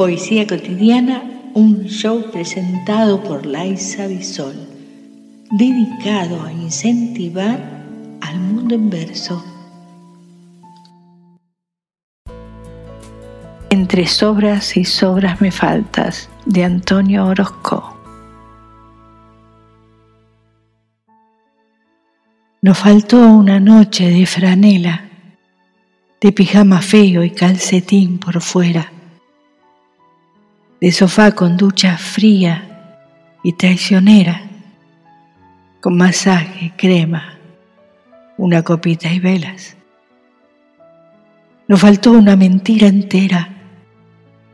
Poesía cotidiana, un show presentado por Laisa Bisol, dedicado a incentivar al mundo en verso. Entre sobras y sobras me faltas, de Antonio Orozco. Nos faltó una noche de franela, de pijama feo y calcetín por fuera de sofá con ducha fría y traicionera, con masaje, crema, una copita y velas. Nos faltó una mentira entera,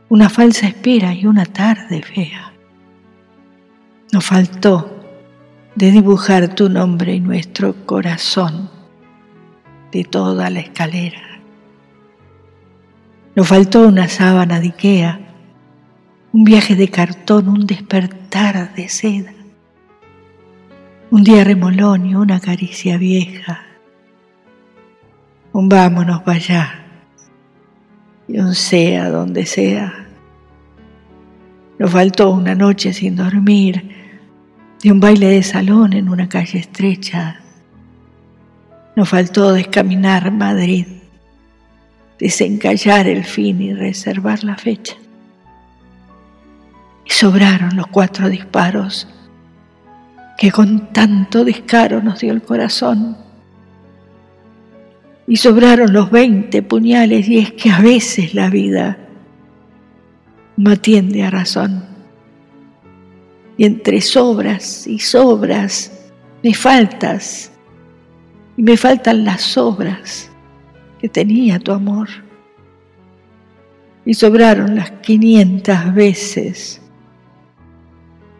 una falsa espera y una tarde fea. Nos faltó de dibujar tu nombre y nuestro corazón de toda la escalera. Nos faltó una sábana de Ikea un viaje de cartón, un despertar de seda, un día remolón y una caricia vieja, un vámonos para allá y un sea donde sea. Nos faltó una noche sin dormir, de un baile de salón en una calle estrecha. Nos faltó descaminar Madrid, desencallar el fin y reservar la fecha sobraron los cuatro disparos que con tanto descaro nos dio el corazón. Y sobraron los veinte puñales y es que a veces la vida no atiende a razón. Y entre sobras y sobras me faltas y me faltan las sobras que tenía tu amor. Y sobraron las quinientas veces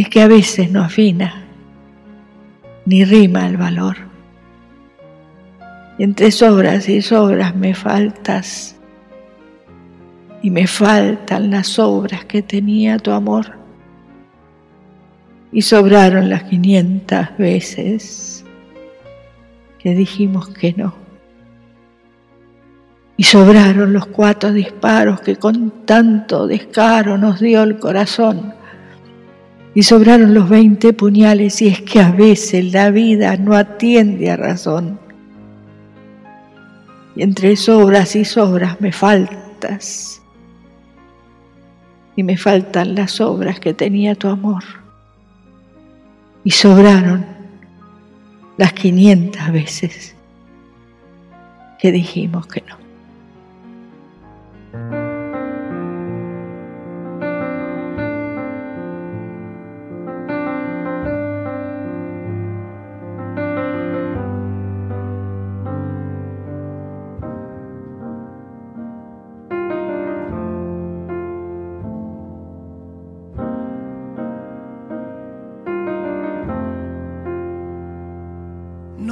es que a veces no afina ni rima el valor. Y entre sobras y sobras me faltas y me faltan las obras que tenía tu amor. Y sobraron las quinientas veces que dijimos que no. Y sobraron los cuatro disparos que con tanto descaro nos dio el corazón y sobraron los veinte puñales y es que a veces la vida no atiende a razón. Y entre sobras y sobras me faltas y me faltan las obras que tenía tu amor. Y sobraron las quinientas veces que dijimos que no.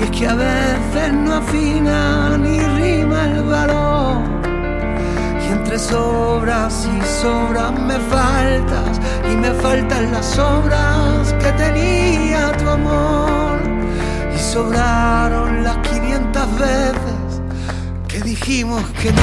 y es que a veces no afina ni rima el valor. Y entre sobras y sobras me faltas y me faltan las obras que tenía tu amor. Y sobraron las 500 veces que dijimos que no